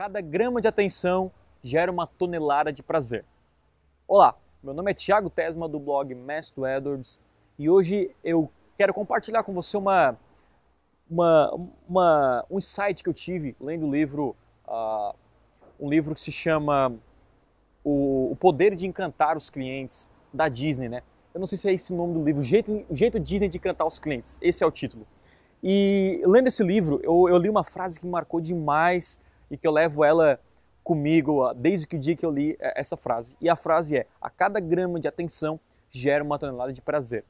Cada grama de atenção gera uma tonelada de prazer. Olá, meu nome é Thiago Tesma do blog Mestre Edwards e hoje eu quero compartilhar com você uma, uma, uma, um insight que eu tive lendo o livro, uh, um livro que se chama o, o, Poder de Encantar os Clientes da Disney, né? Eu não sei se é esse o nome do livro, o jeito, o jeito Disney de encantar os clientes, esse é o título. E lendo esse livro, eu, eu li uma frase que me marcou demais e que eu levo ela comigo desde que o dia que eu li é, essa frase. E a frase é: a cada grama de atenção gera uma tonelada de prazer.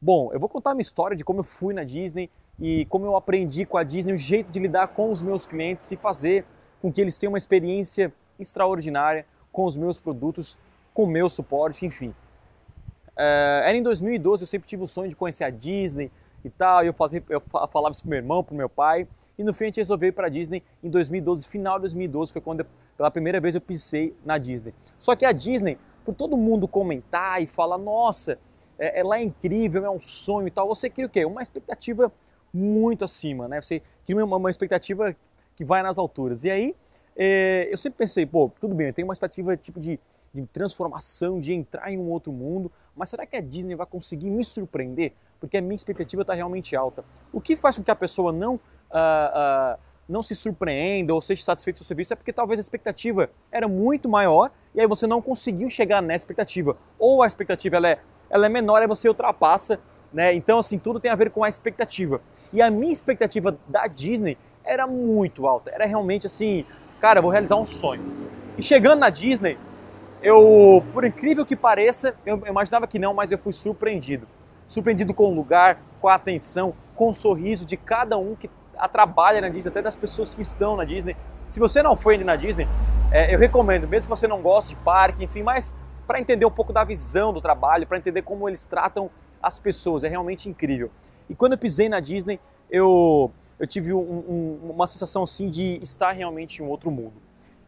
Bom, eu vou contar uma história de como eu fui na Disney e como eu aprendi com a Disney o jeito de lidar com os meus clientes e fazer com que eles tenham uma experiência extraordinária com os meus produtos, com o meu suporte, enfim. É, era em 2012, eu sempre tive o sonho de conhecer a Disney e tal, e eu, fazia, eu falava isso pro meu irmão, pro meu pai, e no fim a gente resolveu ir para Disney em 2012, final de 2012 foi quando pela primeira vez eu pisei na Disney. Só que a Disney, por todo mundo comentar e falar, nossa, é, ela é incrível, é um sonho e tal, você cria o quê? Uma expectativa muito acima, né? Você cria uma, uma expectativa que vai nas alturas. E aí, é, eu sempre pensei, pô, tudo bem, eu tenho uma expectativa tipo de, de transformação, de entrar em um outro mundo, mas será que a Disney vai conseguir me surpreender? Porque a minha expectativa está realmente alta. O que faz com que a pessoa não uh, uh, não se surpreenda ou seja satisfeito com o serviço é porque talvez a expectativa era muito maior e aí você não conseguiu chegar nessa expectativa. Ou a expectativa ela é, ela é menor e você ultrapassa, né? Então, assim, tudo tem a ver com a expectativa. E a minha expectativa da Disney era muito alta. Era realmente assim, cara, vou realizar um sonho. E chegando na Disney, eu, por incrível que pareça, eu imaginava que não, mas eu fui surpreendido. Surpreendido com o lugar, com a atenção, com o sorriso de cada um que trabalha na Disney, até das pessoas que estão na Disney. Se você não foi ainda na Disney, é, eu recomendo, mesmo que você não goste de parque, enfim, mas para entender um pouco da visão do trabalho, para entender como eles tratam as pessoas, é realmente incrível. E quando eu pisei na Disney, eu, eu tive um, um, uma sensação assim de estar realmente em um outro mundo.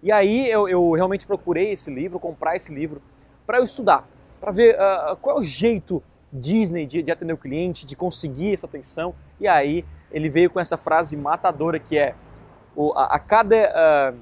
E aí eu, eu realmente procurei esse livro, comprar esse livro, para eu estudar, para ver uh, qual é o jeito Disney de, de atender o cliente, de conseguir essa atenção. E aí ele veio com essa frase matadora que é a, a, cada, uh,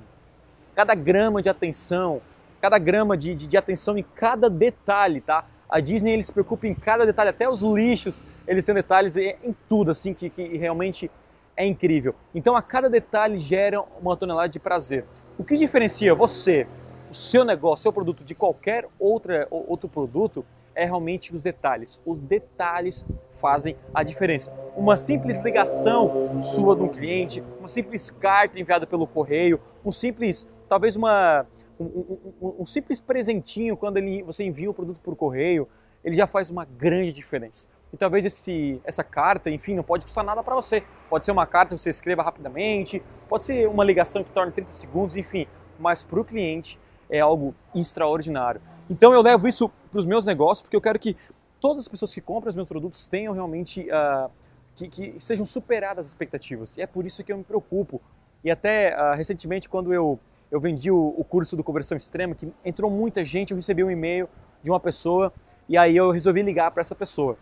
cada grama de atenção, cada grama de, de, de, atenção em cada detalhe, tá? A Disney ele se preocupa em cada detalhe, até os lixos, eles têm detalhes em, tudo, assim, que, que realmente é incrível. Então a cada detalhe gera uma tonelada de prazer. O que diferencia você, o seu negócio, seu produto de qualquer outra, outro produto é realmente os detalhes. Os detalhes fazem a diferença. Uma simples ligação sua de um cliente, uma simples carta enviada pelo correio, um simples, talvez uma, um, um, um simples presentinho quando ele, você envia o produto por correio, ele já faz uma grande diferença. E talvez esse, essa carta, enfim, não pode custar nada para você. Pode ser uma carta que você escreva rapidamente, pode ser uma ligação que torne 30 segundos, enfim. Mas para o cliente é algo extraordinário. Então eu levo isso para os meus negócios porque eu quero que todas as pessoas que compram os meus produtos tenham realmente uh, que, que, sejam superadas as expectativas. E é por isso que eu me preocupo. E até uh, recentemente, quando eu, eu vendi o, o, curso do Conversão Extrema, que entrou muita gente, eu recebi um e-mail de uma pessoa e aí eu resolvi ligar para essa pessoa.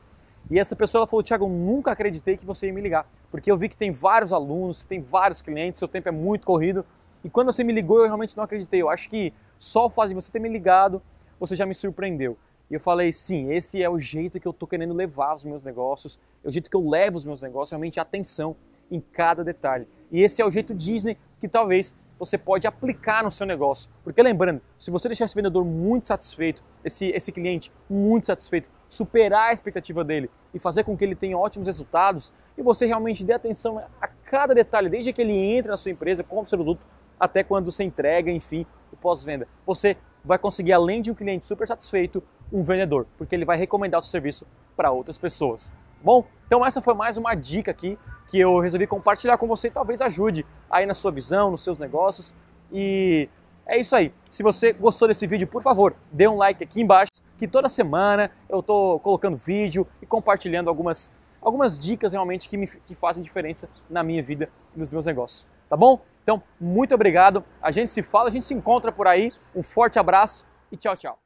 E essa pessoa ela falou: Tiago, eu nunca acreditei que você ia me ligar, porque eu vi que tem vários alunos, tem vários clientes, seu tempo é muito corrido. E quando você me ligou, eu realmente não acreditei. Eu acho que só o fato de você ter me ligado, você já me surpreendeu. E eu falei, sim, esse é o jeito que eu estou querendo levar os meus negócios, é o jeito que eu levo os meus negócios, realmente atenção em cada detalhe. E esse é o jeito Disney que talvez você pode aplicar no seu negócio. Porque lembrando, se você deixar esse vendedor muito satisfeito, esse, esse cliente muito satisfeito, superar a expectativa dele e fazer com que ele tenha ótimos resultados, e você realmente dê atenção a cada detalhe, desde que ele entra na sua empresa, compra o seu produto, até quando você entrega, enfim, o pós-venda. Você vai conseguir, além de um cliente super satisfeito, um vendedor, porque ele vai recomendar o seu serviço para outras pessoas. Bom, então essa foi mais uma dica aqui que eu resolvi compartilhar com você e talvez ajude aí na sua visão, nos seus negócios. E é isso aí. Se você gostou desse vídeo, por favor, dê um like aqui embaixo, que toda semana eu estou colocando vídeo e compartilhando algumas, algumas dicas realmente que, me, que fazem diferença na minha vida e nos meus negócios. Tá bom? Então, muito obrigado. A gente se fala, a gente se encontra por aí. Um forte abraço e tchau, tchau.